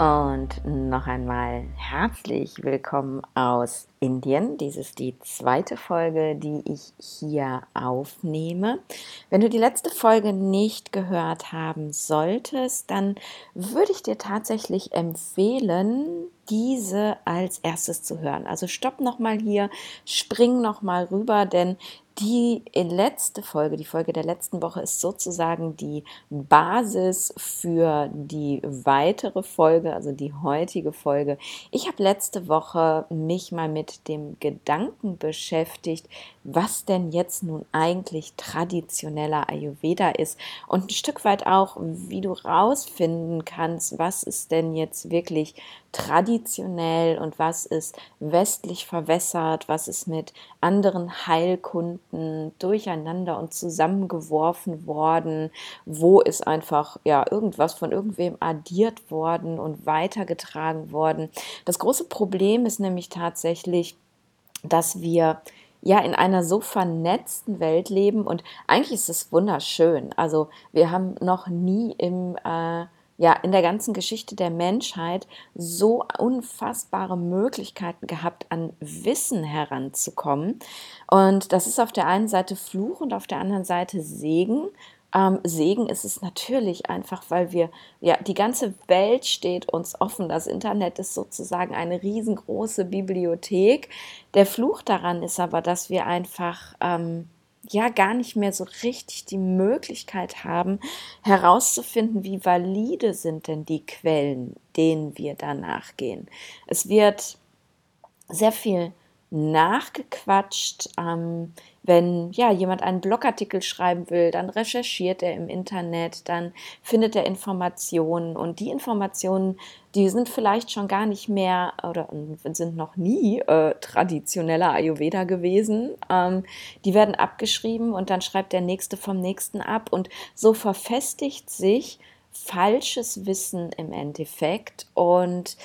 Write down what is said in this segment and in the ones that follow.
Und noch einmal herzlich willkommen aus Indien. Dies ist die zweite Folge, die ich hier aufnehme. Wenn du die letzte Folge nicht gehört haben solltest, dann würde ich dir tatsächlich empfehlen, diese als erstes zu hören. Also stopp nochmal hier, spring nochmal rüber, denn die letzte Folge, die Folge der letzten Woche ist sozusagen die Basis für die weitere Folge, also die heutige Folge. Ich habe letzte Woche mich mal mit dem Gedanken beschäftigt, was denn jetzt nun eigentlich traditioneller Ayurveda ist und ein Stück weit auch, wie du rausfinden kannst, was ist denn jetzt wirklich traditionell und was ist westlich verwässert, was ist mit anderen Heilkunden durcheinander und zusammengeworfen worden, wo ist einfach ja irgendwas von irgendwem addiert worden und weitergetragen worden. Das große Problem ist nämlich tatsächlich, dass wir ja in einer so vernetzten Welt leben und eigentlich ist es wunderschön. Also wir haben noch nie im äh, ja, in der ganzen Geschichte der Menschheit so unfassbare Möglichkeiten gehabt, an Wissen heranzukommen. Und das ist auf der einen Seite Fluch und auf der anderen Seite Segen. Ähm, Segen ist es natürlich einfach, weil wir, ja, die ganze Welt steht uns offen. Das Internet ist sozusagen eine riesengroße Bibliothek. Der Fluch daran ist aber, dass wir einfach, ähm, ja gar nicht mehr so richtig die Möglichkeit haben, herauszufinden, wie valide sind denn die Quellen, denen wir danach gehen. Es wird sehr viel nachgequatscht. Ähm, wenn ja jemand einen Blogartikel schreiben will, dann recherchiert er im Internet, dann findet er Informationen. Und die Informationen, die sind vielleicht schon gar nicht mehr oder sind noch nie äh, traditioneller Ayurveda gewesen. Ähm, die werden abgeschrieben und dann schreibt der nächste vom nächsten ab. Und so verfestigt sich falsches Wissen im Endeffekt. Und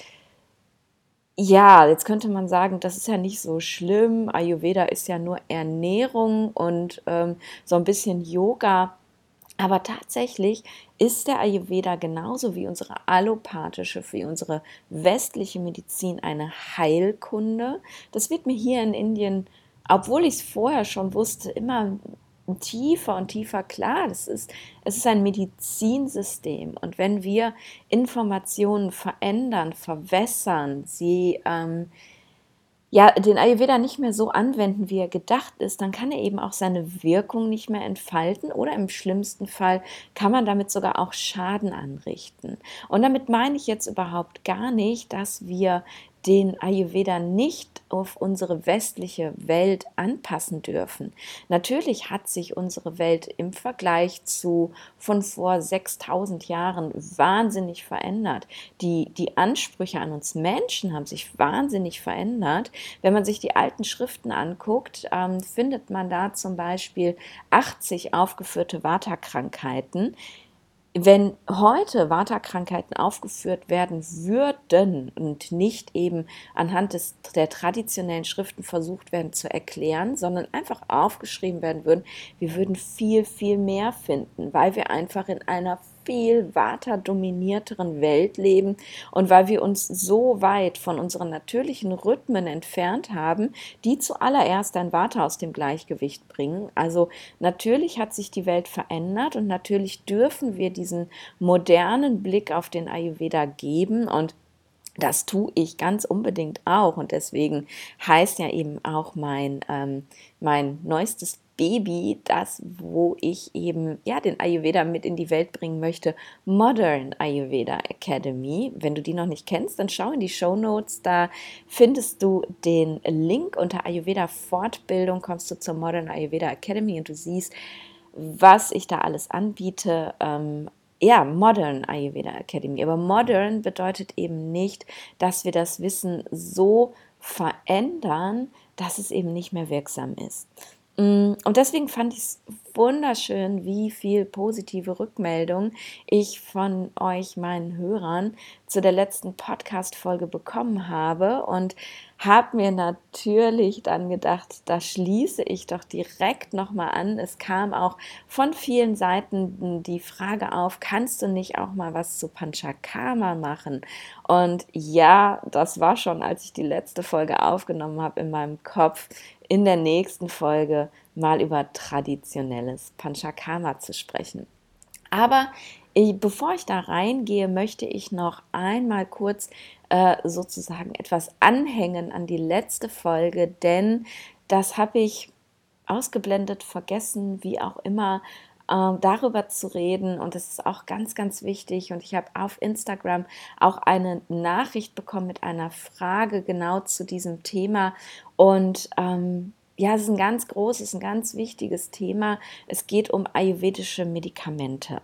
ja, jetzt könnte man sagen, das ist ja nicht so schlimm. Ayurveda ist ja nur Ernährung und ähm, so ein bisschen Yoga. Aber tatsächlich ist der Ayurveda genauso wie unsere allopathische, wie unsere westliche Medizin eine Heilkunde. Das wird mir hier in Indien, obwohl ich es vorher schon wusste, immer tiefer und tiefer klar. Das ist, es ist ein Medizinsystem. Und wenn wir Informationen verändern, verwässern, sie ähm, ja, den Ayurveda nicht mehr so anwenden, wie er gedacht ist, dann kann er eben auch seine Wirkung nicht mehr entfalten oder im schlimmsten Fall kann man damit sogar auch Schaden anrichten. Und damit meine ich jetzt überhaupt gar nicht, dass wir den Ayurveda nicht auf unsere westliche Welt anpassen dürfen. Natürlich hat sich unsere Welt im Vergleich zu von vor 6000 Jahren wahnsinnig verändert. Die, die Ansprüche an uns Menschen haben sich wahnsinnig verändert. Wenn man sich die alten Schriften anguckt, ähm, findet man da zum Beispiel 80 aufgeführte Vata-Krankheiten wenn heute Vata-Krankheiten aufgeführt werden würden und nicht eben anhand des, der traditionellen Schriften versucht werden zu erklären, sondern einfach aufgeschrieben werden würden, wir würden viel, viel mehr finden, weil wir einfach in einer viel weiter dominierteren Welt leben. Und weil wir uns so weit von unseren natürlichen Rhythmen entfernt haben, die zuallererst ein Vata aus dem Gleichgewicht bringen. Also natürlich hat sich die Welt verändert und natürlich dürfen wir diesen modernen Blick auf den Ayurveda geben. Und das tue ich ganz unbedingt auch. Und deswegen heißt ja eben auch mein, ähm, mein neuestes Baby, das, wo ich eben ja den Ayurveda mit in die Welt bringen möchte, Modern Ayurveda Academy. Wenn du die noch nicht kennst, dann schau in die Show Notes. Da findest du den Link unter Ayurveda Fortbildung. Kommst du zur Modern Ayurveda Academy und du siehst, was ich da alles anbiete. Ähm, ja, Modern Ayurveda Academy. Aber modern bedeutet eben nicht, dass wir das Wissen so verändern, dass es eben nicht mehr wirksam ist. Mm, und deswegen fand ich es wunderschön, wie viel positive Rückmeldung ich von euch, meinen Hörern, zu der letzten Podcast-Folge bekommen habe und habe mir natürlich dann gedacht, da schließe ich doch direkt nochmal an. Es kam auch von vielen Seiten die Frage auf, kannst du nicht auch mal was zu Panchakarma machen? Und ja, das war schon, als ich die letzte Folge aufgenommen habe in meinem Kopf, in der nächsten Folge mal über traditionelles Panchakarma zu sprechen. Aber ich, bevor ich da reingehe, möchte ich noch einmal kurz äh, sozusagen etwas anhängen an die letzte Folge, denn das habe ich ausgeblendet, vergessen, wie auch immer, äh, darüber zu reden. Und das ist auch ganz, ganz wichtig. Und ich habe auf Instagram auch eine Nachricht bekommen mit einer Frage genau zu diesem Thema. Und ähm, ja, es ist ein ganz großes, ein ganz wichtiges Thema. Es geht um ayurvedische Medikamente.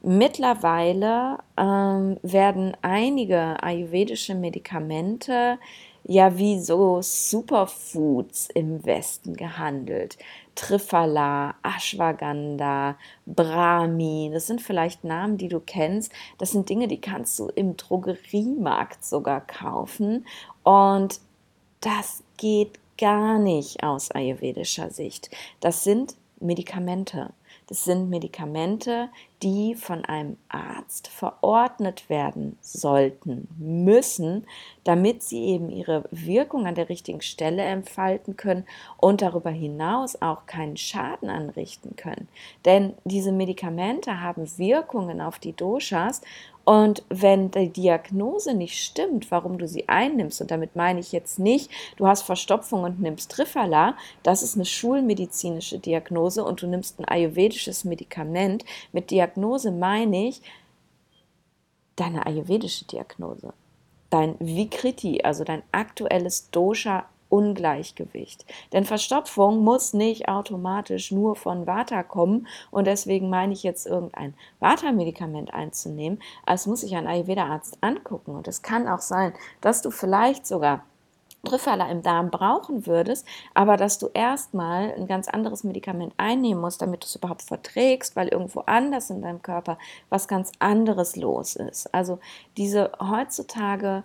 Mittlerweile ähm, werden einige ayurvedische Medikamente ja wie so Superfoods im Westen gehandelt. Triphala, Ashwagandha, Brahmi, das sind vielleicht Namen, die du kennst. Das sind Dinge, die kannst du im Drogeriemarkt sogar kaufen. Und das geht gar nicht aus ayurvedischer Sicht. Das sind Medikamente. Das sind Medikamente, die von einem Arzt verordnet werden sollten, müssen, damit sie eben ihre Wirkung an der richtigen Stelle entfalten können und darüber hinaus auch keinen Schaden anrichten können. Denn diese Medikamente haben Wirkungen auf die Doshas und wenn die Diagnose nicht stimmt, warum du sie einnimmst, und damit meine ich jetzt nicht, du hast Verstopfung und nimmst Trifala, das ist eine schulmedizinische Diagnose und du nimmst ein ayurvedisches Medikament. Mit Diagnose meine ich deine ayurvedische Diagnose. Dein Vikriti, also dein aktuelles Dosha Ungleichgewicht. Denn Verstopfung muss nicht automatisch nur von Vata kommen und deswegen meine ich jetzt irgendein Vata-Medikament einzunehmen. Es muss sich ein Ayurveda-Arzt angucken und es kann auch sein, dass du vielleicht sogar Trifala im Darm brauchen würdest, aber dass du erstmal ein ganz anderes Medikament einnehmen musst, damit du es überhaupt verträgst, weil irgendwo anders in deinem Körper was ganz anderes los ist. Also diese heutzutage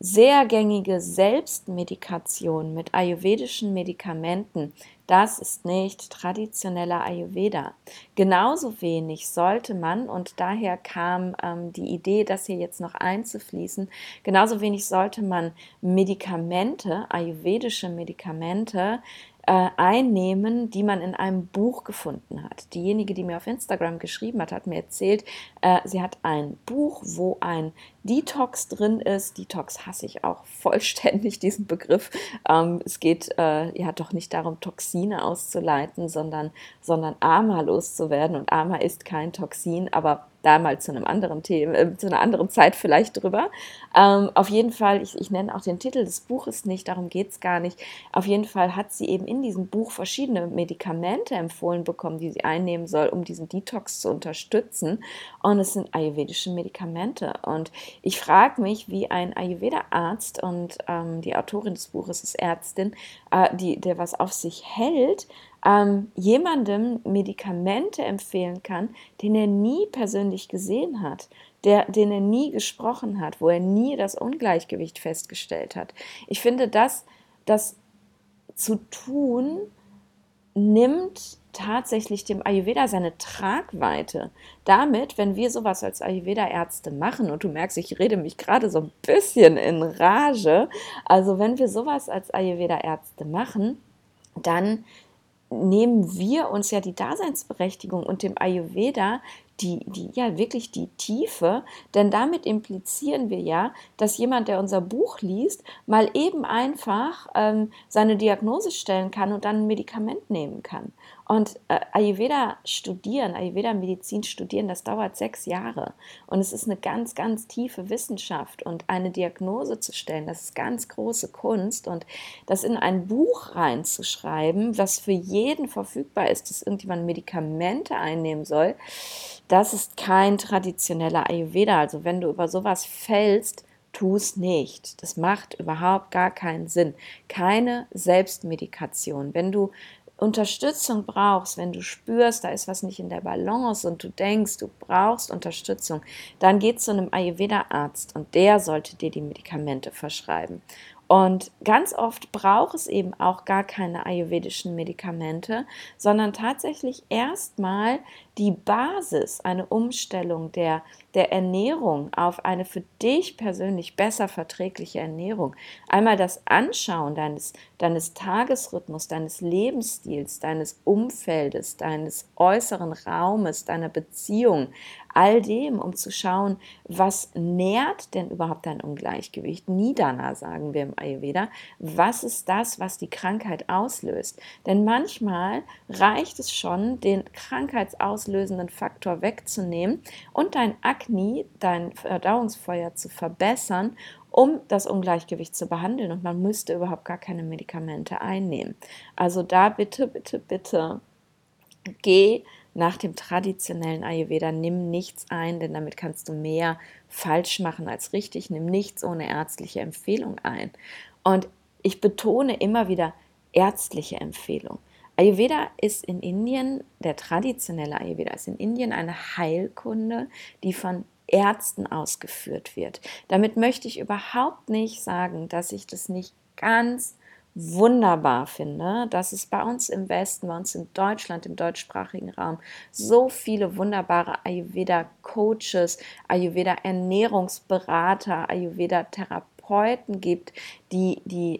sehr gängige Selbstmedikation mit ayurvedischen Medikamenten, das ist nicht traditioneller Ayurveda. Genauso wenig sollte man, und daher kam ähm, die Idee, das hier jetzt noch einzufließen, genauso wenig sollte man Medikamente, ayurvedische Medikamente, äh, einnehmen, die man in einem Buch gefunden hat. Diejenige, die mir auf Instagram geschrieben hat, hat mir erzählt, äh, sie hat ein Buch, wo ein Detox drin ist. Detox hasse ich auch vollständig, diesen Begriff. Ähm, es geht äh, ja doch nicht darum, Toxine auszuleiten, sondern, sondern Ama loszuwerden. Und Ama ist kein Toxin, aber da mal zu einem anderen Thema, äh, zu einer anderen Zeit vielleicht drüber. Ähm, auf jeden Fall, ich, ich nenne auch den Titel des Buches nicht, darum geht es gar nicht. Auf jeden Fall hat sie eben in diesem Buch verschiedene Medikamente empfohlen bekommen, die sie einnehmen soll, um diesen Detox zu unterstützen. Und es sind ayurvedische Medikamente. Und ich frage mich, wie ein Ayurveda-Arzt und ähm, die Autorin des Buches ist Ärztin, äh, die, der was auf sich hält, ähm, jemandem Medikamente empfehlen kann, den er nie persönlich gesehen hat, der, den er nie gesprochen hat, wo er nie das Ungleichgewicht festgestellt hat. Ich finde, das, das zu tun, nimmt tatsächlich dem Ayurveda seine Tragweite. Damit, wenn wir sowas als Ayurveda-Ärzte machen, und du merkst, ich rede mich gerade so ein bisschen in Rage, also wenn wir sowas als Ayurveda-Ärzte machen, dann nehmen wir uns ja die Daseinsberechtigung und dem Ayurveda die, die, ja wirklich die Tiefe, denn damit implizieren wir ja, dass jemand, der unser Buch liest, mal eben einfach ähm, seine Diagnose stellen kann und dann ein Medikament nehmen kann. Und äh, Ayurveda studieren, Ayurveda Medizin studieren, das dauert sechs Jahre. Und es ist eine ganz, ganz tiefe Wissenschaft. Und eine Diagnose zu stellen, das ist ganz große Kunst. Und das in ein Buch reinzuschreiben, was für jeden verfügbar ist, dass irgendjemand Medikamente einnehmen soll, das ist kein traditioneller Ayurveda. Also wenn du über sowas fällst, tu es nicht. Das macht überhaupt gar keinen Sinn. Keine Selbstmedikation. Wenn du Unterstützung brauchst, wenn du spürst, da ist was nicht in der Balance und du denkst, du brauchst Unterstützung, dann geh zu einem Ayurveda-Arzt und der sollte dir die Medikamente verschreiben. Und ganz oft braucht es eben auch gar keine ayurvedischen Medikamente, sondern tatsächlich erstmal die Basis, eine Umstellung der, der Ernährung auf eine für dich persönlich besser verträgliche Ernährung. Einmal das Anschauen deines, deines Tagesrhythmus, deines Lebensstils, deines Umfeldes, deines äußeren Raumes, deiner Beziehung, all dem, um zu schauen, was nährt denn überhaupt dein Ungleichgewicht? Nidana sagen wir im Ayurveda. Was ist das, was die Krankheit auslöst? Denn manchmal reicht es schon, den Krankheitsauslöser auslösenden Faktor wegzunehmen und dein Akne, dein Verdauungsfeuer zu verbessern, um das Ungleichgewicht zu behandeln. Und man müsste überhaupt gar keine Medikamente einnehmen. Also da bitte, bitte, bitte geh nach dem traditionellen Ayurveda, nimm nichts ein, denn damit kannst du mehr falsch machen als richtig. Nimm nichts ohne ärztliche Empfehlung ein. Und ich betone immer wieder ärztliche Empfehlung. Ayurveda ist in Indien, der traditionelle Ayurveda ist in Indien eine Heilkunde, die von Ärzten ausgeführt wird. Damit möchte ich überhaupt nicht sagen, dass ich das nicht ganz wunderbar finde, dass es bei uns im Westen, bei uns in Deutschland, im deutschsprachigen Raum so viele wunderbare Ayurveda-Coaches, Ayurveda-Ernährungsberater, Ayurveda-Therapeuten gibt, die, die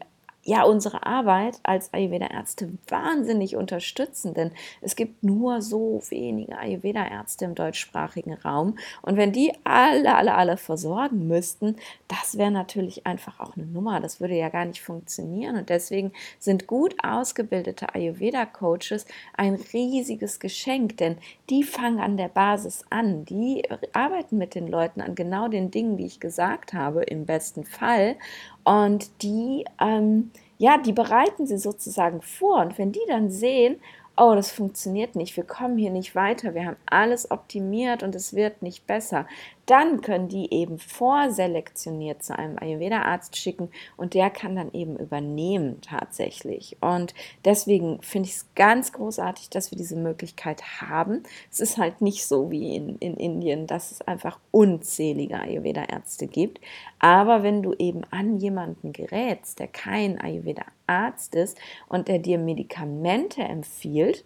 ja unsere Arbeit als Ayurveda-Ärzte wahnsinnig unterstützen, denn es gibt nur so wenige Ayurveda-Ärzte im deutschsprachigen Raum. Und wenn die alle, alle, alle versorgen müssten, das wäre natürlich einfach auch eine Nummer, das würde ja gar nicht funktionieren. Und deswegen sind gut ausgebildete Ayurveda-Coaches ein riesiges Geschenk, denn die fangen an der Basis an, die arbeiten mit den Leuten an genau den Dingen, die ich gesagt habe, im besten Fall und die, ähm, ja, die bereiten sie sozusagen vor. Und wenn die dann sehen, oh, das funktioniert nicht, wir kommen hier nicht weiter, wir haben alles optimiert und es wird nicht besser, dann können die eben vorselektioniert zu einem Ayurveda-Arzt schicken und der kann dann eben übernehmen tatsächlich. Und deswegen finde ich es ganz großartig, dass wir diese Möglichkeit haben. Es ist halt nicht so wie in, in Indien, dass es einfach unzählige Ayurveda-Ärzte gibt. Aber wenn du eben an jemanden gerätst, der kein Ayurveda-Arzt ist und der dir Medikamente empfiehlt,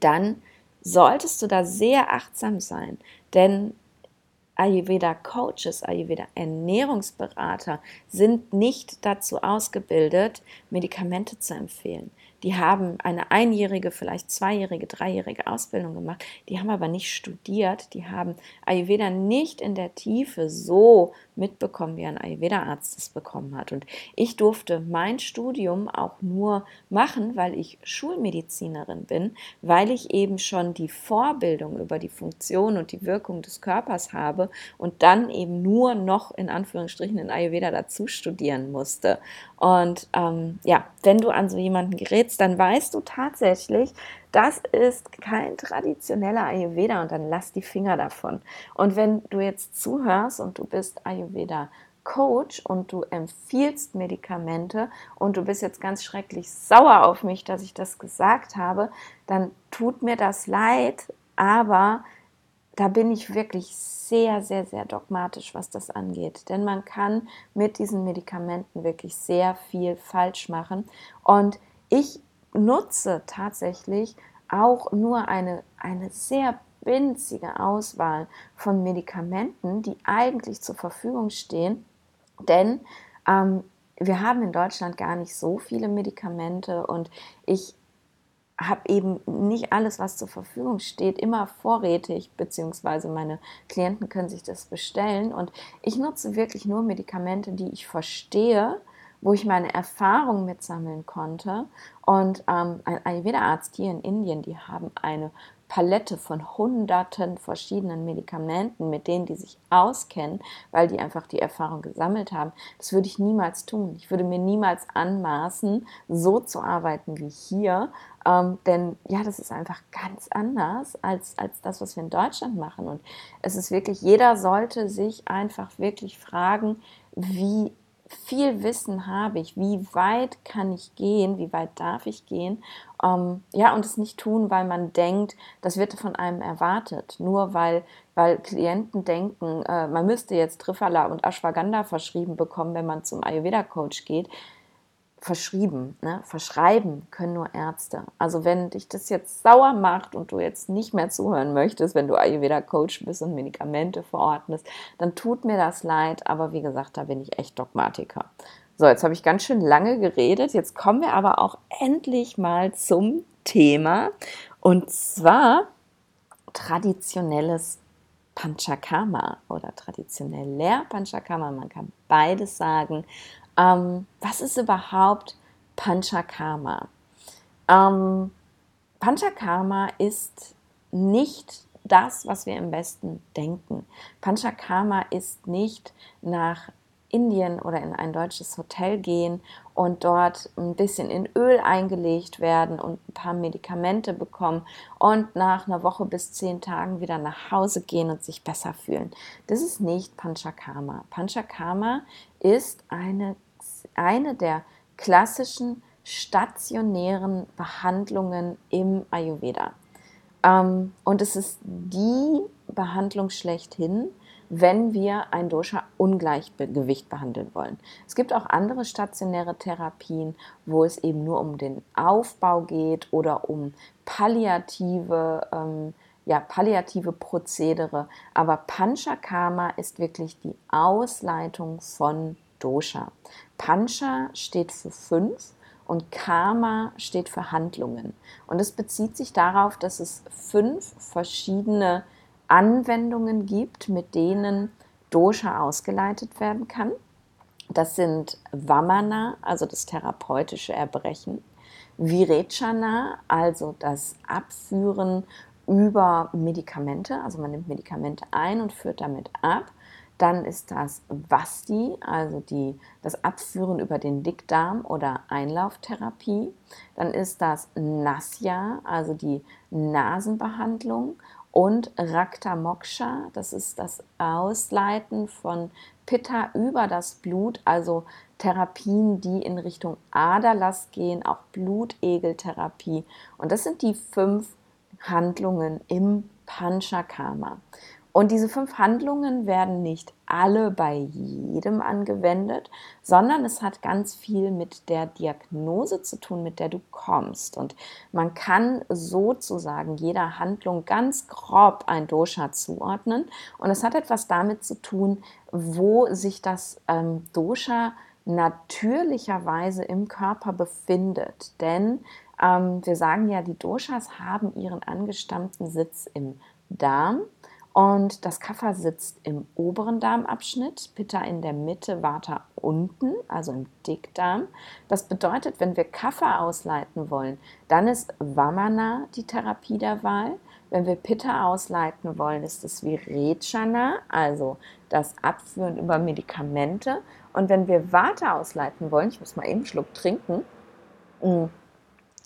dann solltest du da sehr achtsam sein. Denn Ayurveda-Coaches, Ayurveda-Ernährungsberater sind nicht dazu ausgebildet, Medikamente zu empfehlen. Die haben eine einjährige, vielleicht zweijährige, dreijährige Ausbildung gemacht. Die haben aber nicht studiert. Die haben Ayurveda nicht in der Tiefe so mitbekommen, wie ein Ayurveda-Arzt es bekommen hat. Und ich durfte mein Studium auch nur machen, weil ich Schulmedizinerin bin, weil ich eben schon die Vorbildung über die Funktion und die Wirkung des Körpers habe und dann eben nur noch in Anführungsstrichen in Ayurveda dazu studieren musste. Und ähm, ja, wenn du an so jemanden gerätst, dann weißt du tatsächlich, das ist kein traditioneller Ayurveda und dann lass die Finger davon. Und wenn du jetzt zuhörst und du bist Ayurveda Coach und du empfiehlst Medikamente und du bist jetzt ganz schrecklich sauer auf mich, dass ich das gesagt habe, dann tut mir das leid, aber da bin ich wirklich sehr, sehr, sehr dogmatisch, was das angeht. Denn man kann mit diesen Medikamenten wirklich sehr viel falsch machen. Und ich nutze tatsächlich auch nur eine, eine sehr winzige Auswahl von Medikamenten, die eigentlich zur Verfügung stehen. Denn ähm, wir haben in Deutschland gar nicht so viele Medikamente und ich habe eben nicht alles, was zur Verfügung steht, immer vorrätig, beziehungsweise meine Klienten können sich das bestellen. Und ich nutze wirklich nur Medikamente, die ich verstehe, wo ich meine Erfahrungen mitsammeln konnte. Und ähm, ein Ayurveda-Arzt hier in Indien, die haben eine Palette von hunderten verschiedenen Medikamenten, mit denen die sich auskennen, weil die einfach die Erfahrung gesammelt haben. Das würde ich niemals tun. Ich würde mir niemals anmaßen, so zu arbeiten wie hier, ähm, denn ja, das ist einfach ganz anders als, als das, was wir in Deutschland machen. Und es ist wirklich, jeder sollte sich einfach wirklich fragen, wie viel Wissen habe ich, wie weit kann ich gehen, wie weit darf ich gehen, ähm, ja, und es nicht tun, weil man denkt, das wird von einem erwartet, nur weil, weil Klienten denken, äh, man müsste jetzt Trifala und Ashwagandha verschrieben bekommen, wenn man zum Ayurveda-Coach geht verschrieben, ne? verschreiben können nur Ärzte. Also wenn dich das jetzt sauer macht und du jetzt nicht mehr zuhören möchtest, wenn du Ayurveda-Coach bist und Medikamente verordnest, dann tut mir das leid, aber wie gesagt, da bin ich echt Dogmatiker. So, jetzt habe ich ganz schön lange geredet, jetzt kommen wir aber auch endlich mal zum Thema und zwar traditionelles Panchakarma oder traditioneller Panchakarma, man kann beides sagen. Ähm, was ist überhaupt Panchakarma? Ähm, Panchakarma ist nicht das, was wir im Westen denken. Panchakarma ist nicht nach Indien oder in ein deutsches Hotel gehen und dort ein bisschen in Öl eingelegt werden und ein paar Medikamente bekommen und nach einer Woche bis zehn Tagen wieder nach Hause gehen und sich besser fühlen. Das ist nicht Panchakarma. Panchakarma ist eine eine der klassischen stationären Behandlungen im Ayurveda. Ähm, und es ist die Behandlung schlechthin, wenn wir ein Dosha-Ungleichgewicht behandeln wollen. Es gibt auch andere stationäre Therapien, wo es eben nur um den Aufbau geht oder um palliative, ähm, ja, palliative Prozedere. Aber Panchakarma ist wirklich die Ausleitung von Dosha. Pancha steht für fünf und Karma steht für Handlungen. Und es bezieht sich darauf, dass es fünf verschiedene Anwendungen gibt, mit denen Dosha ausgeleitet werden kann. Das sind Vamana, also das therapeutische Erbrechen, Virechana, also das Abführen über Medikamente, also man nimmt Medikamente ein und führt damit ab, dann ist das Vasti, also die, das Abführen über den Dickdarm oder Einlauftherapie. Dann ist das Nasya, also die Nasenbehandlung. Und Rakta Moksha, das ist das Ausleiten von Pitta über das Blut, also Therapien, die in Richtung Aderlass gehen, auch Blutegeltherapie. Und das sind die fünf Handlungen im Panchakarma. Und diese fünf Handlungen werden nicht alle bei jedem angewendet, sondern es hat ganz viel mit der Diagnose zu tun, mit der du kommst. Und man kann sozusagen jeder Handlung ganz grob ein Dosha zuordnen. Und es hat etwas damit zu tun, wo sich das ähm, Dosha natürlicherweise im Körper befindet. Denn ähm, wir sagen ja, die Doshas haben ihren angestammten Sitz im Darm. Und das Kapha sitzt im oberen Darmabschnitt, Pitta in der Mitte, Vata unten, also im Dickdarm. Das bedeutet, wenn wir Kapha ausleiten wollen, dann ist Vamana die Therapie der Wahl. Wenn wir Pitta ausleiten wollen, ist es Virechana, also das Abführen über Medikamente. Und wenn wir Vata ausleiten wollen, ich muss mal eben einen Schluck trinken, mm,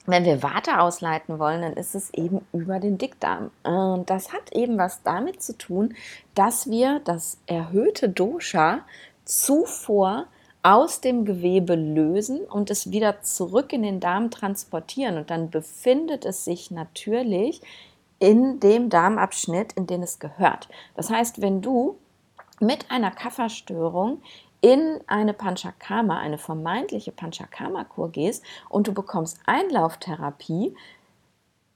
wenn wir Warte ausleiten wollen, dann ist es eben über den Dickdarm. Und das hat eben was damit zu tun, dass wir das erhöhte Dosha zuvor aus dem Gewebe lösen und es wieder zurück in den Darm transportieren. Und dann befindet es sich natürlich in dem Darmabschnitt, in den es gehört. Das heißt, wenn du mit einer Kafferstörung in eine Panchakarma, eine vermeintliche Panchakarma-Kur gehst und du bekommst Einlauftherapie,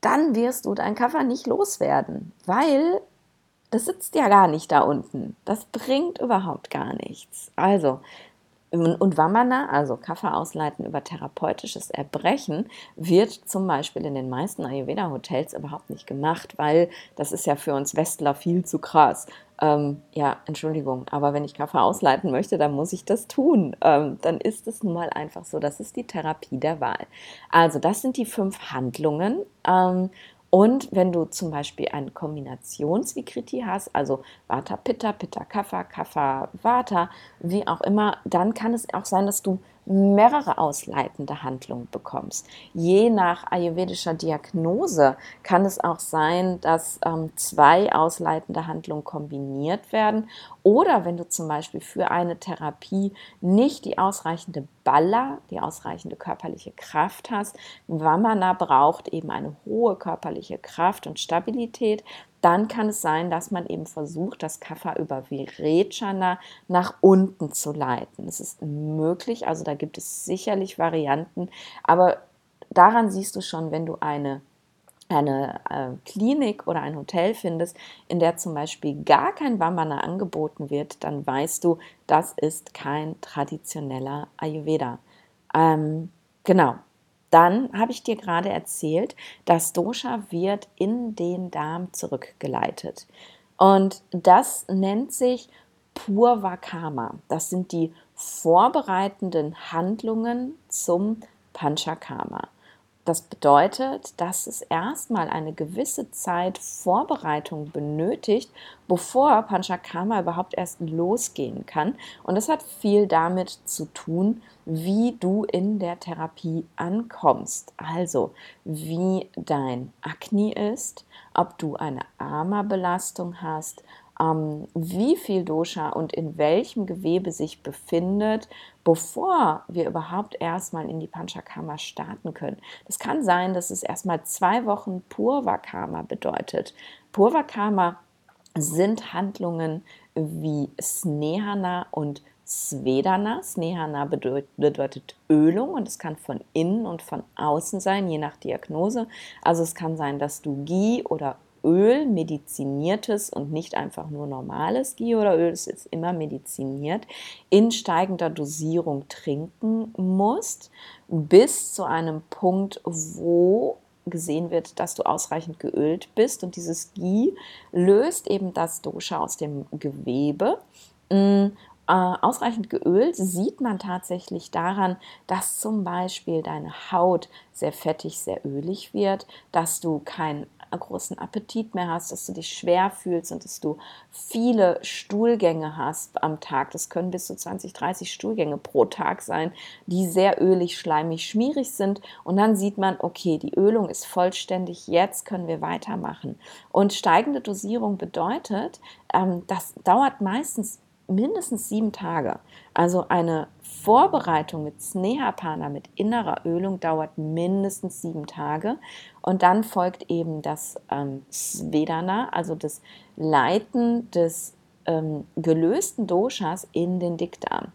dann wirst du dein Kaffer nicht loswerden, weil das sitzt ja gar nicht da unten. Das bringt überhaupt gar nichts. Also, und Vamana, also Kaffer ausleiten über therapeutisches Erbrechen, wird zum Beispiel in den meisten Ayurveda-Hotels überhaupt nicht gemacht, weil das ist ja für uns Westler viel zu krass ähm, ja, Entschuldigung, aber wenn ich Kaffee ausleiten möchte, dann muss ich das tun. Ähm, dann ist es nun mal einfach so. Das ist die Therapie der Wahl. Also, das sind die fünf Handlungen. Ähm, und wenn du zum Beispiel eine Kombinationsvikriti hast, also Vata Pitta, Pitta Kapha, Kapha Vata, wie auch immer, dann kann es auch sein, dass du mehrere ausleitende Handlungen bekommst. Je nach ayurvedischer Diagnose kann es auch sein, dass ähm, zwei ausleitende Handlungen kombiniert werden oder wenn du zum Beispiel für eine Therapie nicht die ausreichende Balla, die ausreichende körperliche Kraft hast, Vamana braucht eben eine hohe körperliche Kraft und Stabilität, dann kann es sein, dass man eben versucht, das Kapha über Virechana nach unten zu leiten. Es ist möglich, also da gibt es sicherlich Varianten, aber daran siehst du schon, wenn du eine eine äh, Klinik oder ein Hotel findest, in der zum Beispiel gar kein Vamana angeboten wird, dann weißt du, das ist kein traditioneller Ayurveda. Ähm, genau. Dann habe ich dir gerade erzählt, das Dosha wird in den Darm zurückgeleitet. Und das nennt sich Purvakama. Das sind die vorbereitenden Handlungen zum Panchakarma. Das bedeutet, dass es erstmal eine gewisse Zeit Vorbereitung benötigt, bevor Panchakarma überhaupt erst losgehen kann. Und das hat viel damit zu tun, wie du in der Therapie ankommst. Also, wie dein Akne ist, ob du eine Ama-Belastung hast, wie viel Dosha und in welchem Gewebe sich befindet, bevor wir überhaupt erstmal in die Panchakarma starten können. Das kann sein, dass es erstmal zwei Wochen Purvakama bedeutet. Purvakama sind Handlungen wie Snehana und Svedana. Snehana bedeutet Ölung und es kann von innen und von außen sein, je nach Diagnose. Also es kann sein, dass du Ghee oder Öl, mediziniertes und nicht einfach nur normales Ghee oder Öl, es ist immer mediziniert, in steigender Dosierung trinken musst, bis zu einem Punkt, wo gesehen wird, dass du ausreichend geölt bist. Und dieses Ghee löst eben das Dosha aus dem Gewebe. Mm, äh, ausreichend geölt sieht man tatsächlich daran, dass zum Beispiel deine Haut sehr fettig, sehr ölig wird, dass du kein großen Appetit mehr hast, dass du dich schwer fühlst und dass du viele Stuhlgänge hast am Tag. Das können bis zu 20, 30 Stuhlgänge pro Tag sein, die sehr ölig, schleimig, schmierig sind. Und dann sieht man, okay, die Ölung ist vollständig, jetzt können wir weitermachen. Und steigende Dosierung bedeutet, ähm, das dauert meistens mindestens sieben Tage. Also eine Vorbereitung mit Snehapana, mit innerer Ölung, dauert mindestens sieben Tage. Und dann folgt eben das ähm, Svedana, also das Leiten des ähm, gelösten Doshas in den Dickdarm.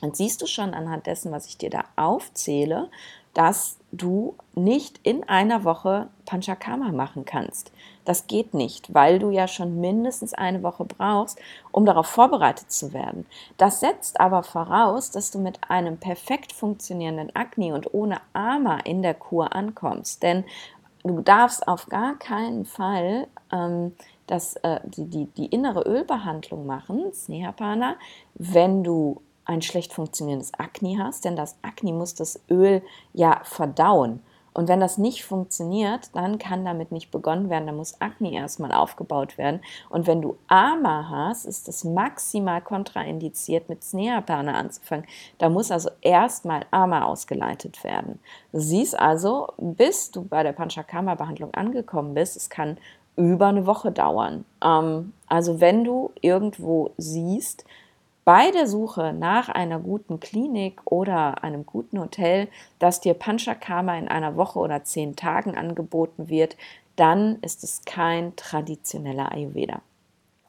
Und siehst du schon anhand dessen, was ich dir da aufzähle, dass du nicht in einer Woche Panchakarma machen kannst. Das geht nicht, weil du ja schon mindestens eine Woche brauchst, um darauf vorbereitet zu werden. Das setzt aber voraus, dass du mit einem perfekt funktionierenden Agni und ohne Ama in der Kur ankommst. Denn du darfst auf gar keinen Fall ähm, das, äh, die, die, die innere Ölbehandlung machen, Snehapana, wenn du ein schlecht funktionierendes Akne hast, denn das Akne muss das Öl ja verdauen. Und wenn das nicht funktioniert, dann kann damit nicht begonnen werden. Da muss Akne erstmal aufgebaut werden. Und wenn du Ama hast, ist es maximal kontraindiziert, mit Sneapane anzufangen. Da muss also erstmal Ama ausgeleitet werden. Du siehst also, bis du bei der Panchakarma-Behandlung angekommen bist, es kann über eine Woche dauern. Ähm, also wenn du irgendwo siehst, bei der Suche nach einer guten Klinik oder einem guten Hotel, dass dir Panchakarma in einer Woche oder zehn Tagen angeboten wird, dann ist es kein traditioneller Ayurveda.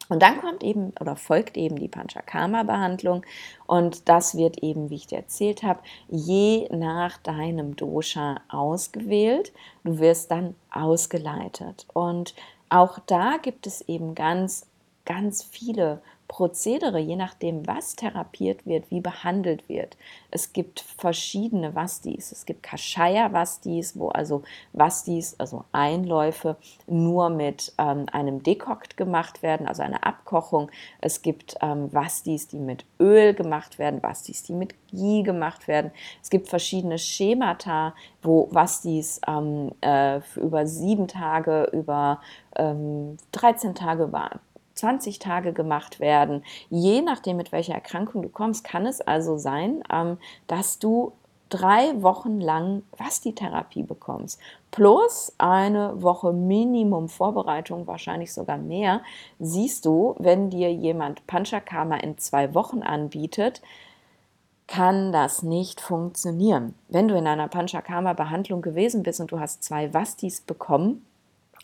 Und dann kommt eben oder folgt eben die Panchakarma-Behandlung und das wird eben, wie ich dir erzählt habe, je nach deinem Dosha ausgewählt. Du wirst dann ausgeleitet und auch da gibt es eben ganz, ganz viele Prozedere, je nachdem, was therapiert wird, wie behandelt wird. Es gibt verschiedene Vastis. Es gibt Kashaya-Vastis, wo also Vastis, also Einläufe, nur mit ähm, einem Dekokt gemacht werden, also eine Abkochung. Es gibt ähm, Vastis, die mit Öl gemacht werden, Vastis, die mit Ghee gemacht werden. Es gibt verschiedene Schemata, wo Vastis ähm, äh, über sieben Tage, über 13 ähm, Tage, über 20 Tage gemacht werden. Je nachdem, mit welcher Erkrankung du kommst, kann es also sein, ähm, dass du drei Wochen lang Vasti-Therapie bekommst. Plus eine Woche Minimum Vorbereitung, wahrscheinlich sogar mehr. Siehst du, wenn dir jemand Panchakarma in zwei Wochen anbietet, kann das nicht funktionieren. Wenn du in einer Panchakarma-Behandlung gewesen bist und du hast zwei Vastis bekommen,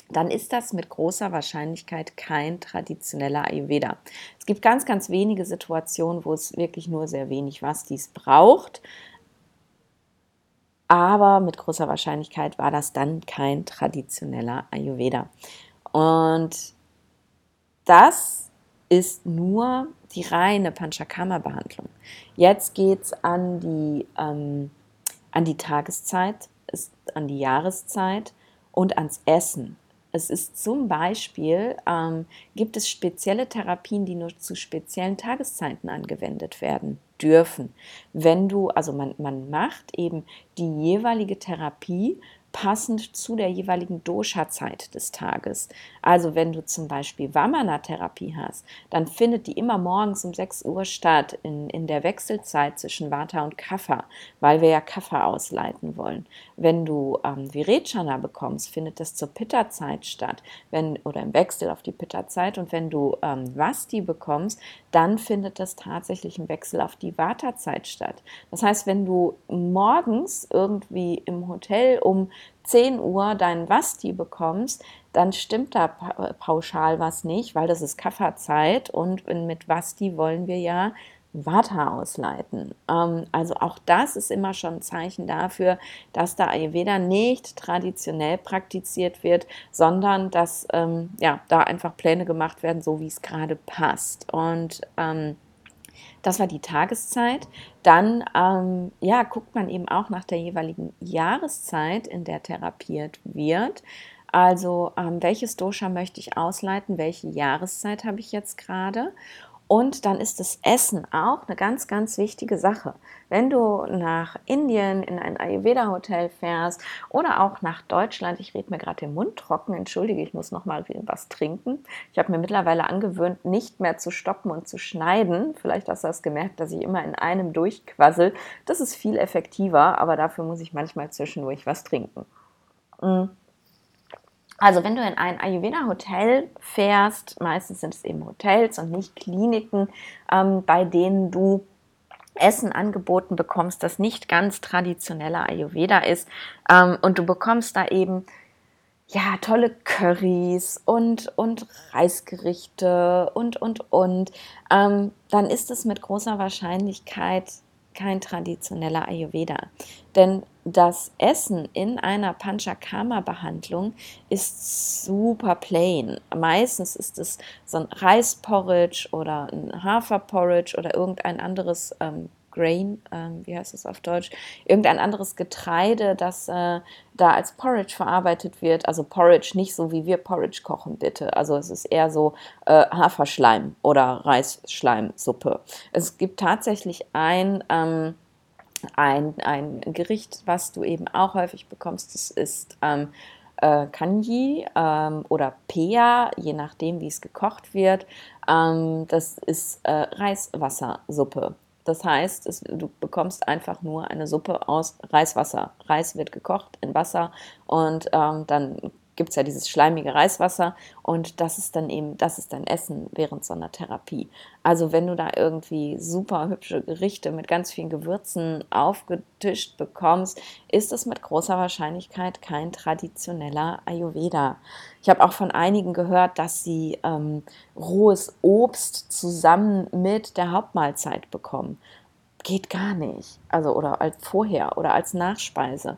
dann ist das mit großer Wahrscheinlichkeit kein traditioneller Ayurveda. Es gibt ganz, ganz wenige Situationen, wo es wirklich nur sehr wenig Vastis braucht. Aber mit großer Wahrscheinlichkeit war das dann kein traditioneller Ayurveda. Und das ist nur die reine Panchakarma-Behandlung. Jetzt geht es an, die, ähm, an die Tageszeit, ist an die Jahreszeit und ans Essen. Es ist zum Beispiel, ähm, gibt es spezielle Therapien, die nur zu speziellen Tageszeiten angewendet werden dürfen. Wenn du, also man, man macht eben die jeweilige Therapie passend zu der jeweiligen Dosha-Zeit des Tages. Also wenn du zum Beispiel Vamana-Therapie hast, dann findet die immer morgens um 6 Uhr statt, in, in der Wechselzeit zwischen Vata und Kapha, weil wir ja Kapha ausleiten wollen. Wenn du ähm, Virechana bekommst, findet das zur Pitta-Zeit statt, wenn, oder im Wechsel auf die Pitta-Zeit. Und wenn du ähm, Vasti bekommst, dann findet das tatsächlich im Wechsel auf die Vata-Zeit statt. Das heißt, wenn du morgens irgendwie im Hotel um 10 Uhr deinen Vasti bekommst, dann stimmt da pauschal was nicht, weil das ist Kafferzeit und mit Vasti wollen wir ja Vata ausleiten. Ähm, also auch das ist immer schon ein Zeichen dafür, dass da Ayurveda nicht traditionell praktiziert wird, sondern dass ähm, ja, da einfach Pläne gemacht werden, so wie es gerade passt. Und ähm, das war die Tageszeit. Dann ähm, ja, guckt man eben auch nach der jeweiligen Jahreszeit, in der therapiert wird. Also ähm, welches Dosha möchte ich ausleiten, welche Jahreszeit habe ich jetzt gerade und dann ist das Essen auch eine ganz, ganz wichtige Sache. Wenn du nach Indien in ein Ayurveda-Hotel fährst oder auch nach Deutschland, ich rede mir gerade den Mund trocken, entschuldige, ich muss noch mal was trinken. Ich habe mir mittlerweile angewöhnt, nicht mehr zu stoppen und zu schneiden. Vielleicht hast du das gemerkt, dass ich immer in einem durchquassel. Das ist viel effektiver, aber dafür muss ich manchmal zwischendurch was trinken. Mhm. Also wenn du in ein Ayurveda-Hotel fährst, meistens sind es eben Hotels und nicht Kliniken, ähm, bei denen du Essen angeboten bekommst, das nicht ganz traditioneller Ayurveda ist ähm, und du bekommst da eben ja tolle Currys und und Reisgerichte und und und, ähm, dann ist es mit großer Wahrscheinlichkeit kein traditioneller Ayurveda. Denn das Essen in einer Panchakarma-Behandlung ist super plain. Meistens ist es so ein Reisporridge oder ein Haferporridge oder irgendein anderes ähm, Grain, ähm, wie heißt es auf Deutsch, irgendein anderes Getreide, das äh, da als Porridge verarbeitet wird. Also Porridge nicht so, wie wir Porridge kochen, bitte. Also es ist eher so äh, Haferschleim oder Reisschleimsuppe. Es gibt tatsächlich ein... Ähm, ein, ein Gericht, was du eben auch häufig bekommst, das ist ähm, äh, Kanji ähm, oder Pea, je nachdem, wie es gekocht wird. Ähm, das ist äh, Reiswassersuppe. Das heißt, es, du bekommst einfach nur eine Suppe aus Reiswasser. Reis wird gekocht in Wasser und ähm, dann gibt es ja dieses schleimige Reiswasser und das ist dann eben, das ist dein Essen während so einer Therapie. Also wenn du da irgendwie super hübsche Gerichte mit ganz vielen Gewürzen aufgetischt bekommst, ist es mit großer Wahrscheinlichkeit kein traditioneller Ayurveda. Ich habe auch von einigen gehört, dass sie ähm, rohes Obst zusammen mit der Hauptmahlzeit bekommen geht gar nicht. Also oder als vorher oder als Nachspeise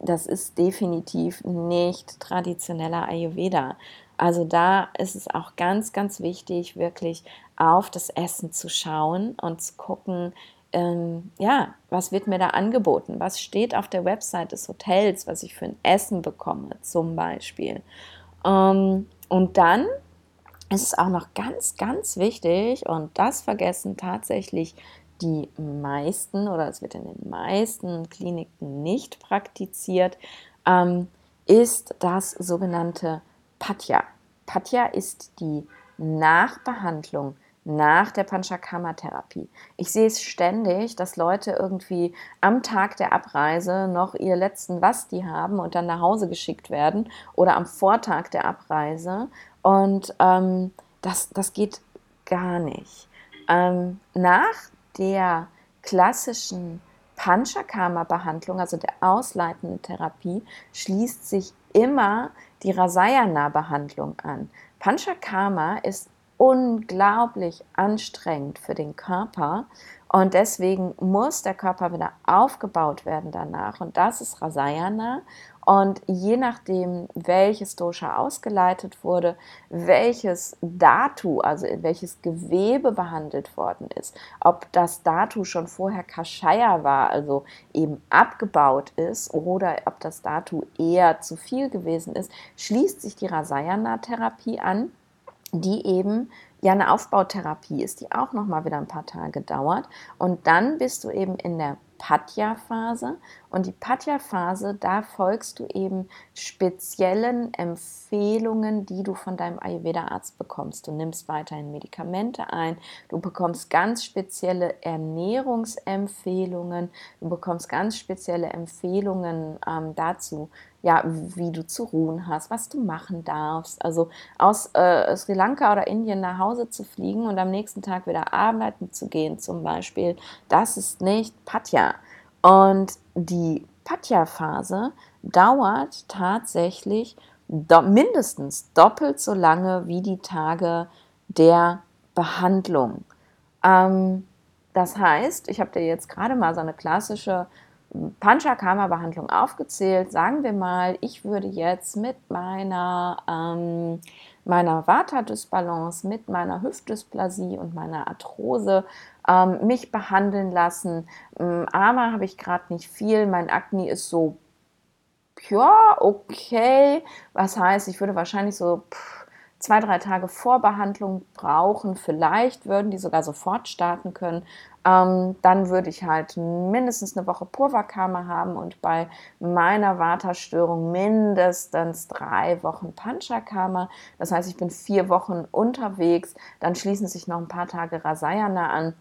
das ist definitiv nicht traditioneller Ayurveda. Also da ist es auch ganz, ganz wichtig, wirklich auf das Essen zu schauen und zu gucken, ähm, ja, was wird mir da angeboten? Was steht auf der Website des Hotels, was ich für ein Essen bekomme, zum Beispiel. Ähm, und dann ist es auch noch ganz, ganz wichtig, und das vergessen tatsächlich die meisten oder es wird in den meisten Kliniken nicht praktiziert, ähm, ist das sogenannte Patya. Patya ist die nach Behandlung nach der Panchakarma-Therapie. Ich sehe es ständig, dass Leute irgendwie am Tag der Abreise noch ihr letzten Wasti haben und dann nach Hause geschickt werden oder am Vortag der Abreise. Und ähm, das, das geht gar nicht. Ähm, nach der klassischen Panchakarma-Behandlung, also der ausleitenden Therapie, schließt sich immer die Rasayana-Behandlung an. Panchakarma ist unglaublich anstrengend für den Körper und deswegen muss der Körper wieder aufgebaut werden danach. Und das ist Rasayana. Und je nachdem, welches Dosha ausgeleitet wurde, welches Datu, also welches Gewebe behandelt worden ist, ob das Datu schon vorher Kashaya war, also eben abgebaut ist, oder ob das Datu eher zu viel gewesen ist, schließt sich die Rasayana-Therapie an die eben ja eine Aufbautherapie ist, die auch noch mal wieder ein paar Tage dauert. Und dann bist du eben in der Patja-Phase. Und die Patja-Phase, da folgst du eben speziellen Empfehlungen, die du von deinem Ayurveda-Arzt bekommst. Du nimmst weiterhin Medikamente ein, du bekommst ganz spezielle Ernährungsempfehlungen, du bekommst ganz spezielle Empfehlungen ähm, dazu, ja, wie du zu ruhen hast, was du machen darfst. Also aus äh, Sri Lanka oder Indien nach Hause zu fliegen und am nächsten Tag wieder arbeiten zu gehen, zum Beispiel, das ist nicht Patja. Und die Patja-Phase dauert tatsächlich do mindestens doppelt so lange wie die Tage der Behandlung. Ähm, das heißt, ich habe dir jetzt gerade mal so eine klassische Panchakarma-Behandlung aufgezählt. Sagen wir mal, ich würde jetzt mit meiner, ähm, meiner Vata-Dysbalance, mit meiner Hüftdysplasie und meiner Arthrose ähm, mich behandeln lassen. Ähm, Arme habe ich gerade nicht viel, mein Akne ist so, ja, okay. Was heißt, ich würde wahrscheinlich so pff, zwei, drei Tage Vorbehandlung brauchen. Vielleicht würden die sogar sofort starten können. Ähm, dann würde ich halt mindestens eine Woche Purvakama haben und bei meiner Vata-Störung mindestens drei Wochen Panchakama. Das heißt, ich bin vier Wochen unterwegs. Dann schließen sich noch ein paar Tage Rasayana an.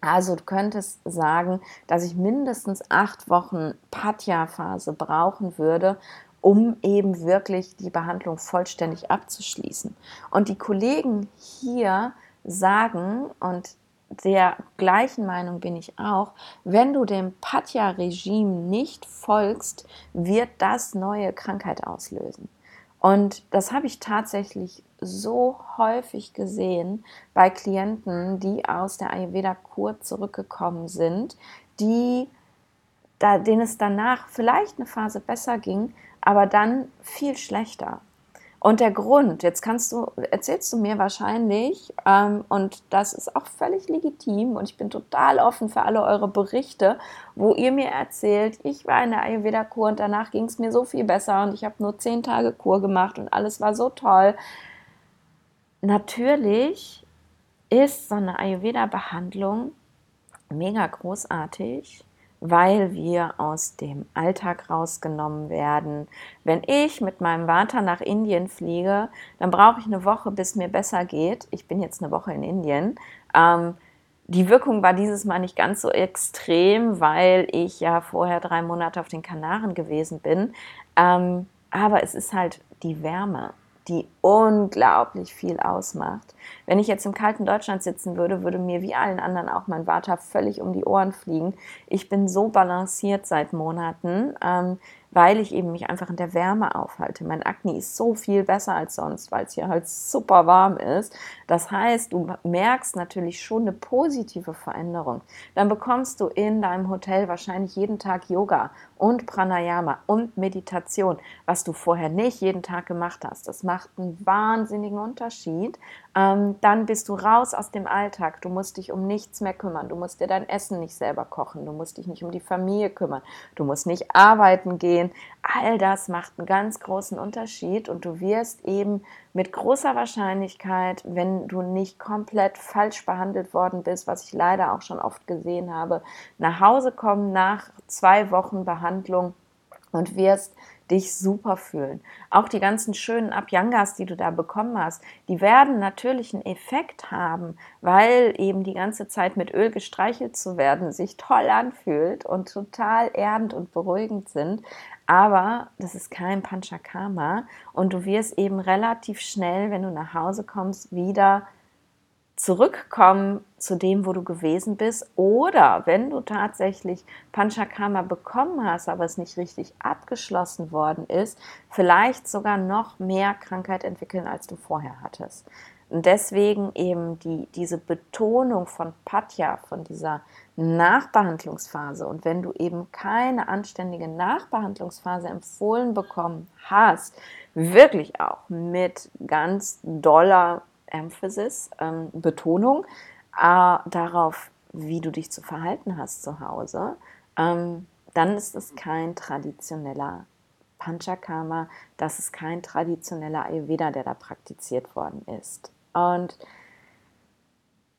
Also du könntest sagen, dass ich mindestens acht Wochen Patya-Phase brauchen würde, um eben wirklich die Behandlung vollständig abzuschließen. Und die Kollegen hier sagen, und der gleichen Meinung bin ich auch, wenn du dem Patja-Regime nicht folgst, wird das neue Krankheit auslösen. Und das habe ich tatsächlich so häufig gesehen bei Klienten, die aus der Ayurveda-Kur zurückgekommen sind, die, da, denen es danach vielleicht eine Phase besser ging, aber dann viel schlechter. Und der Grund, jetzt kannst du, erzählst du mir wahrscheinlich, ähm, und das ist auch völlig legitim und ich bin total offen für alle eure Berichte, wo ihr mir erzählt, ich war in der Ayurveda-Kur und danach ging es mir so viel besser und ich habe nur zehn Tage Kur gemacht und alles war so toll. Natürlich ist so eine Ayurveda-Behandlung mega großartig weil wir aus dem Alltag rausgenommen werden. Wenn ich mit meinem Vater nach Indien fliege, dann brauche ich eine Woche, bis mir besser geht. Ich bin jetzt eine Woche in Indien. Ähm, die Wirkung war dieses Mal nicht ganz so extrem, weil ich ja vorher drei Monate auf den Kanaren gewesen bin. Ähm, aber es ist halt die Wärme die unglaublich viel ausmacht. Wenn ich jetzt im kalten Deutschland sitzen würde, würde mir wie allen anderen auch mein Vater völlig um die Ohren fliegen. Ich bin so balanciert seit Monaten. Ähm, weil ich eben mich einfach in der Wärme aufhalte. Mein Akne ist so viel besser als sonst, weil es hier halt super warm ist. Das heißt, du merkst natürlich schon eine positive Veränderung. Dann bekommst du in deinem Hotel wahrscheinlich jeden Tag Yoga und Pranayama und Meditation, was du vorher nicht jeden Tag gemacht hast. Das macht einen wahnsinnigen Unterschied. Ähm, dann bist du raus aus dem Alltag. Du musst dich um nichts mehr kümmern. Du musst dir dein Essen nicht selber kochen. Du musst dich nicht um die Familie kümmern. Du musst nicht arbeiten gehen. All das macht einen ganz großen Unterschied und du wirst eben mit großer Wahrscheinlichkeit, wenn du nicht komplett falsch behandelt worden bist, was ich leider auch schon oft gesehen habe, nach Hause kommen nach zwei Wochen Behandlung und wirst dich super fühlen. Auch die ganzen schönen Abyangas, die du da bekommen hast, die werden natürlich einen Effekt haben, weil eben die ganze Zeit mit Öl gestreichelt zu werden sich toll anfühlt und total erdend und beruhigend sind. Aber das ist kein Panchakarma und du wirst eben relativ schnell, wenn du nach Hause kommst, wieder zurückkommen zu dem, wo du gewesen bist. Oder wenn du tatsächlich Panchakarma bekommen hast, aber es nicht richtig abgeschlossen worden ist, vielleicht sogar noch mehr Krankheit entwickeln, als du vorher hattest. Und deswegen eben die, diese Betonung von Patya, von dieser Nachbehandlungsphase. Und wenn du eben keine anständige Nachbehandlungsphase empfohlen bekommen hast, wirklich auch mit ganz doller Emphasis, ähm, Betonung äh, darauf, wie du dich zu verhalten hast zu Hause, ähm, dann ist es kein traditioneller Panchakarma, das ist kein traditioneller Ayurveda, der da praktiziert worden ist. Und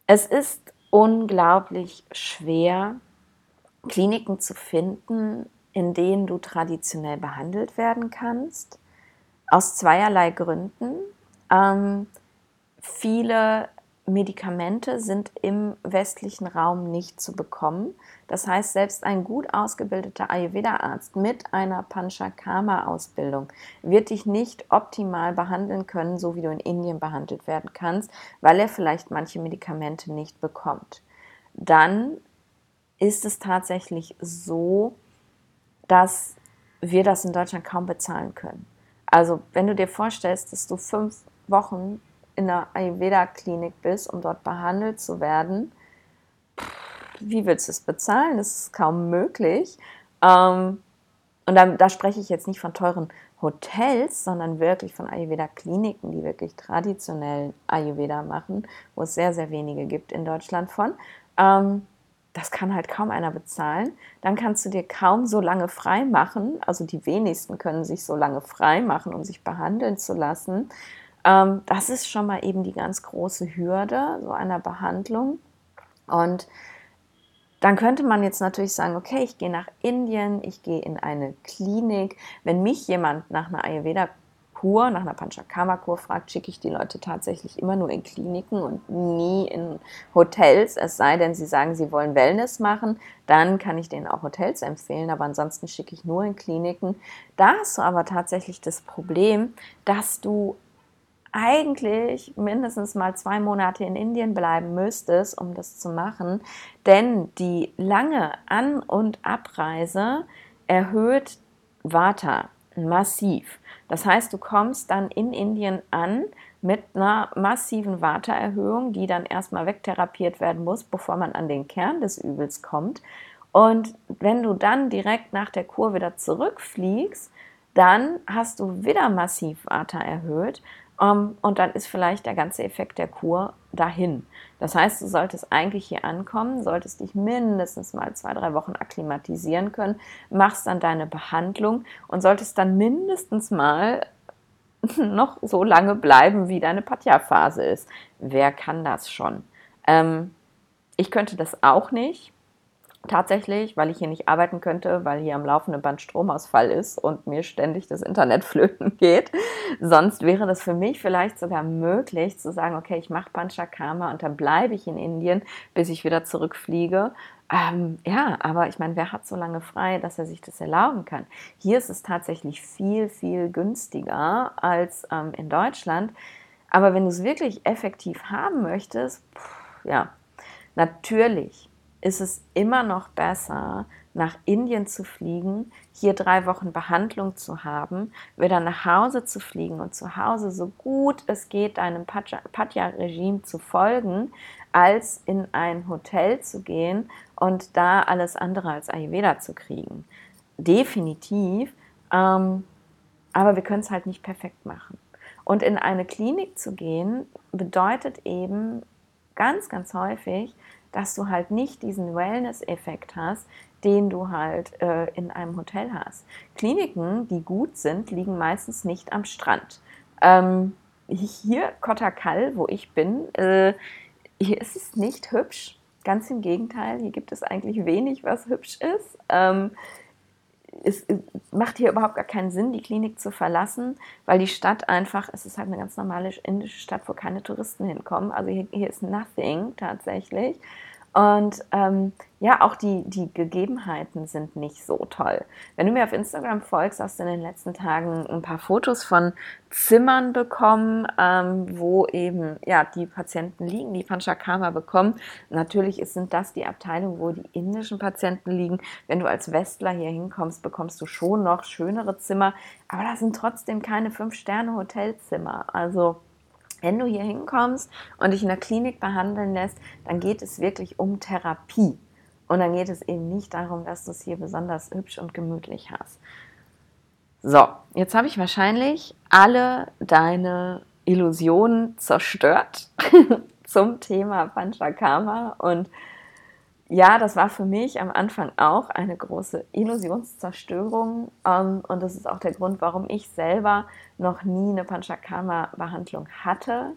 es ist unglaublich schwer, Kliniken zu finden, in denen du traditionell behandelt werden kannst, aus zweierlei Gründen. Ähm, Viele Medikamente sind im westlichen Raum nicht zu bekommen. Das heißt, selbst ein gut ausgebildeter Ayurveda-Arzt mit einer Panchakarma-Ausbildung wird dich nicht optimal behandeln können, so wie du in Indien behandelt werden kannst, weil er vielleicht manche Medikamente nicht bekommt. Dann ist es tatsächlich so, dass wir das in Deutschland kaum bezahlen können. Also wenn du dir vorstellst, dass du fünf Wochen in einer Ayurveda-Klinik bist, um dort behandelt zu werden, wie willst du es bezahlen? Das ist kaum möglich. Ähm, und da, da, spreche ich jetzt nicht von teuren Hotels, sondern wirklich von Ayurveda-Kliniken, die wirklich traditionell Ayurveda machen, wo es sehr, sehr wenige gibt in Deutschland von. Ähm, das kann halt kaum einer bezahlen. Dann kannst du dir kaum so lange frei machen. Also die wenigsten können sich so lange frei machen, um sich behandeln zu lassen. Ähm, das ist schon mal eben die ganz große Hürde so einer Behandlung. Und dann könnte man jetzt natürlich sagen, okay, ich gehe nach Indien, ich gehe in eine Klinik. Wenn mich jemand nach einer Ayurveda-Kur, nach einer Panchakarma-Kur fragt, schicke ich die Leute tatsächlich immer nur in Kliniken und nie in Hotels. Es sei denn, sie sagen, sie wollen Wellness machen, dann kann ich denen auch Hotels empfehlen, aber ansonsten schicke ich nur in Kliniken. Da hast du aber tatsächlich das Problem, dass du eigentlich mindestens mal zwei Monate in Indien bleiben müsstest, um das zu machen, denn die lange An- und Abreise erhöht Vata massiv. Das heißt, du kommst dann in Indien an mit einer massiven Vata-Erhöhung, die dann erstmal wegtherapiert werden muss, bevor man an den Kern des Übels kommt. Und wenn du dann direkt nach der Kur wieder zurückfliegst, dann hast du wieder massiv Vata erhöht und dann ist vielleicht der ganze Effekt der Kur dahin. Das heißt, du solltest eigentlich hier ankommen, solltest dich mindestens mal zwei, drei Wochen akklimatisieren können, machst dann deine Behandlung und solltest dann mindestens mal noch so lange bleiben, wie deine Patja-Phase ist. Wer kann das schon? Ähm, ich könnte das auch nicht tatsächlich, weil ich hier nicht arbeiten könnte, weil hier am laufenden Band Stromausfall ist und mir ständig das Internet flöten geht. Sonst wäre das für mich vielleicht sogar möglich zu sagen, okay, ich mache Panchakarma und dann bleibe ich in Indien, bis ich wieder zurückfliege. Ähm, ja, aber ich meine, wer hat so lange frei, dass er sich das erlauben kann? Hier ist es tatsächlich viel, viel günstiger als ähm, in Deutschland. Aber wenn du es wirklich effektiv haben möchtest, pff, ja, natürlich ist es immer noch besser, nach Indien zu fliegen, hier drei Wochen Behandlung zu haben, wieder nach Hause zu fliegen und zu Hause so gut es geht deinem Patja-Regime zu folgen, als in ein Hotel zu gehen und da alles andere als Ayurveda zu kriegen. Definitiv, ähm, aber wir können es halt nicht perfekt machen. Und in eine Klinik zu gehen, bedeutet eben ganz, ganz häufig, dass du halt nicht diesen Wellness-Effekt hast, den du halt äh, in einem Hotel hast. Kliniken, die gut sind, liegen meistens nicht am Strand. Ähm, hier, Kotakal, wo ich bin, äh, hier ist es nicht hübsch. Ganz im Gegenteil, hier gibt es eigentlich wenig, was hübsch ist. Ähm, es macht hier überhaupt gar keinen Sinn, die Klinik zu verlassen, weil die Stadt einfach, es ist halt eine ganz normale indische Stadt, wo keine Touristen hinkommen. Also hier, hier ist nothing tatsächlich. Und ähm, ja, auch die, die Gegebenheiten sind nicht so toll. Wenn du mir auf Instagram folgst, hast du in den letzten Tagen ein paar Fotos von Zimmern bekommen, ähm, wo eben ja, die Patienten liegen, die Panchakarma bekommen. Natürlich sind das die Abteilungen, wo die indischen Patienten liegen. Wenn du als Westler hier hinkommst, bekommst du schon noch schönere Zimmer, aber das sind trotzdem keine Fünf-Sterne-Hotelzimmer. Also wenn du hier hinkommst und dich in der Klinik behandeln lässt, dann geht es wirklich um Therapie. Und dann geht es eben nicht darum, dass du es hier besonders hübsch und gemütlich hast. So, jetzt habe ich wahrscheinlich alle deine Illusionen zerstört zum Thema Panchakarma und ja, das war für mich am Anfang auch eine große Illusionszerstörung. Ähm, und das ist auch der Grund, warum ich selber noch nie eine Panchakarma-Behandlung hatte,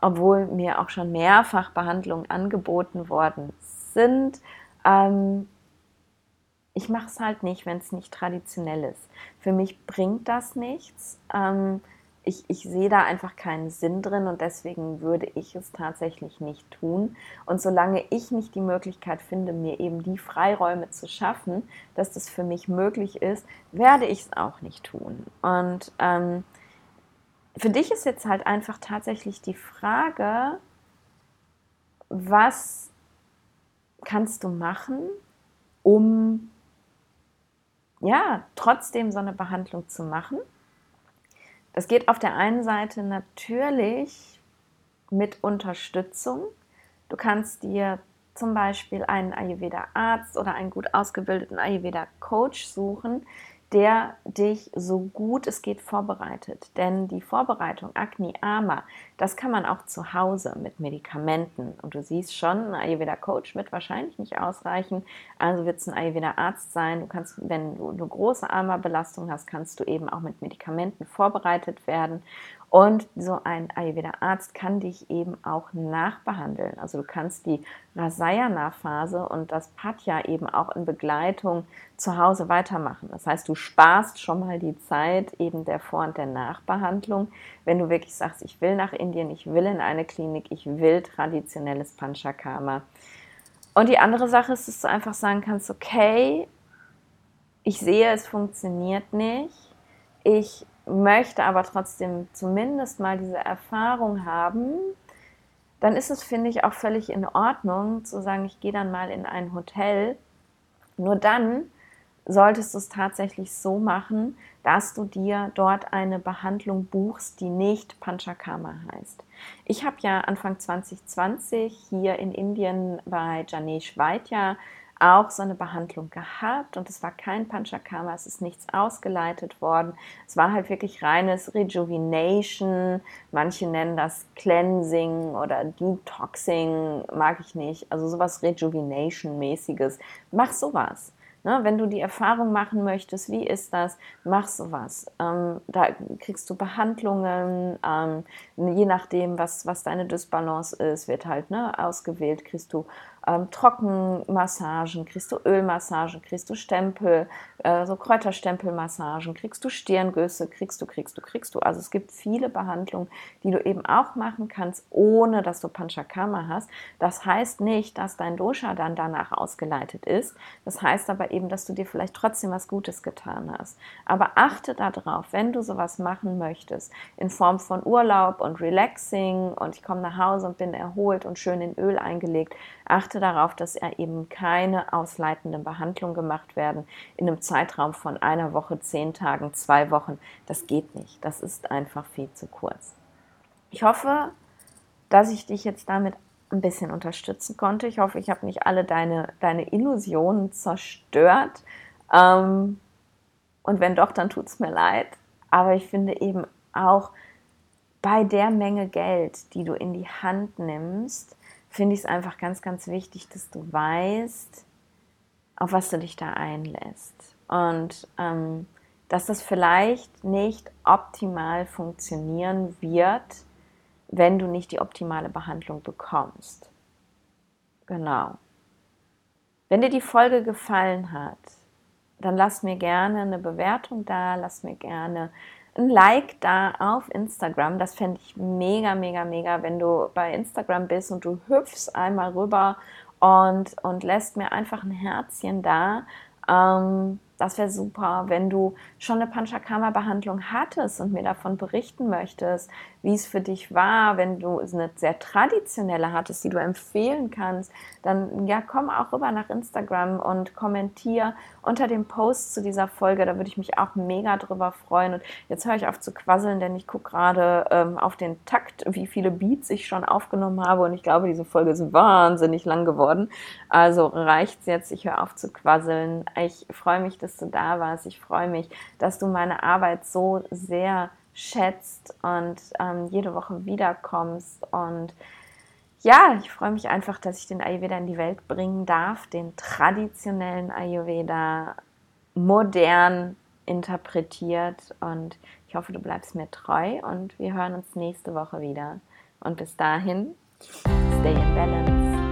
obwohl mir auch schon mehrfach Behandlungen angeboten worden sind. Ähm, ich mache es halt nicht, wenn es nicht traditionell ist. Für mich bringt das nichts. Ähm, ich, ich sehe da einfach keinen Sinn drin und deswegen würde ich es tatsächlich nicht tun. Und solange ich nicht die Möglichkeit finde, mir eben die Freiräume zu schaffen, dass das für mich möglich ist, werde ich es auch nicht tun. Und ähm, für dich ist jetzt halt einfach tatsächlich die Frage, was kannst du machen, um ja trotzdem so eine Behandlung zu machen? Das geht auf der einen Seite natürlich mit Unterstützung. Du kannst dir zum Beispiel einen Ayurveda-Arzt oder einen gut ausgebildeten Ayurveda-Coach suchen, der dich so gut es geht vorbereitet. Denn die Vorbereitung Agni Ama, das kann man auch zu Hause mit Medikamenten. Und du siehst schon, ein Ayurveda-Coach wird wahrscheinlich nicht ausreichen. Also wird es ein Ayurveda-Arzt sein. Du kannst, wenn du eine große Ama-Belastung hast, kannst du eben auch mit Medikamenten vorbereitet werden. Und so ein Ayurveda-Arzt kann dich eben auch nachbehandeln. Also du kannst die Rasayana-Phase und das Patja eben auch in Begleitung zu Hause weitermachen. Das heißt, du sparst schon mal die Zeit eben der Vor- und der Nachbehandlung. Wenn du wirklich sagst, ich will nach Indien, ich will in eine Klinik, ich will traditionelles Panchakarma. Und die andere Sache ist, dass du einfach sagen kannst, okay, ich sehe, es funktioniert nicht. Ich möchte aber trotzdem zumindest mal diese Erfahrung haben, dann ist es, finde ich, auch völlig in Ordnung zu sagen, ich gehe dann mal in ein Hotel. Nur dann solltest du es tatsächlich so machen, dass du dir dort eine Behandlung buchst, die nicht Panchakarma heißt. Ich habe ja Anfang 2020 hier in Indien bei Janesh Vaidya auch so eine Behandlung gehabt und es war kein Panchakarma, es ist nichts ausgeleitet worden. Es war halt wirklich reines Rejuvenation. Manche nennen das Cleansing oder Detoxing, mag ich nicht. Also sowas Rejuvenation-mäßiges. Mach sowas. Ne, wenn du die Erfahrung machen möchtest, wie ist das, mach sowas. Ähm, da kriegst du Behandlungen, ähm, je nachdem, was, was deine Dysbalance ist, wird halt ne, ausgewählt, kriegst du ähm, Trockenmassagen, kriegst du Ölmassagen, kriegst du Stempel, äh, so Kräuterstempelmassagen, kriegst du Stirngüsse, kriegst du, kriegst du, kriegst du. Also es gibt viele Behandlungen, die du eben auch machen kannst, ohne dass du Panchakarma hast. Das heißt nicht, dass dein Dosha dann danach ausgeleitet ist. Das heißt aber eben, dass du dir vielleicht trotzdem was Gutes getan hast. Aber achte darauf, wenn du sowas machen möchtest, in Form von Urlaub und Relaxing und ich komme nach Hause und bin erholt und schön in Öl eingelegt, achte darauf, dass er eben keine ausleitenden Behandlungen gemacht werden in einem Zeitraum von einer Woche, zehn Tagen, zwei Wochen. Das geht nicht. Das ist einfach viel zu kurz. Ich hoffe, dass ich dich jetzt damit ein bisschen unterstützen konnte. Ich hoffe, ich habe nicht alle deine, deine Illusionen zerstört. Ähm, und wenn doch, dann tut es mir leid. Aber ich finde eben auch bei der Menge Geld, die du in die Hand nimmst, finde ich es einfach ganz, ganz wichtig, dass du weißt, auf was du dich da einlässt. Und ähm, dass das vielleicht nicht optimal funktionieren wird, wenn du nicht die optimale Behandlung bekommst. Genau. Wenn dir die Folge gefallen hat, dann lass mir gerne eine Bewertung da, lass mir gerne ein Like da auf Instagram. Das fände ich mega, mega, mega, wenn du bei Instagram bist und du hüpfst einmal rüber und, und lässt mir einfach ein Herzchen da. Ähm, das wäre super, wenn du schon eine Panchakarma-Behandlung hattest und mir davon berichten möchtest, wie es für dich war, wenn du eine sehr traditionelle hattest, die du empfehlen kannst, dann ja, komm auch rüber nach Instagram und kommentier unter dem Post zu dieser Folge. Da würde ich mich auch mega drüber freuen. Und jetzt höre ich auf zu quasseln, denn ich gucke gerade ähm, auf den Takt, wie viele Beats ich schon aufgenommen habe. Und ich glaube, diese Folge ist wahnsinnig lang geworden. Also reicht es jetzt. Ich höre auf zu quasseln. Ich freue mich, dass du da warst. Ich freue mich, dass du meine Arbeit so sehr schätzt und ähm, jede Woche wiederkommst. Und ja, ich freue mich einfach, dass ich den Ayurveda in die Welt bringen darf, den traditionellen Ayurveda modern interpretiert. Und ich hoffe, du bleibst mir treu und wir hören uns nächste Woche wieder. Und bis dahin, stay in balance.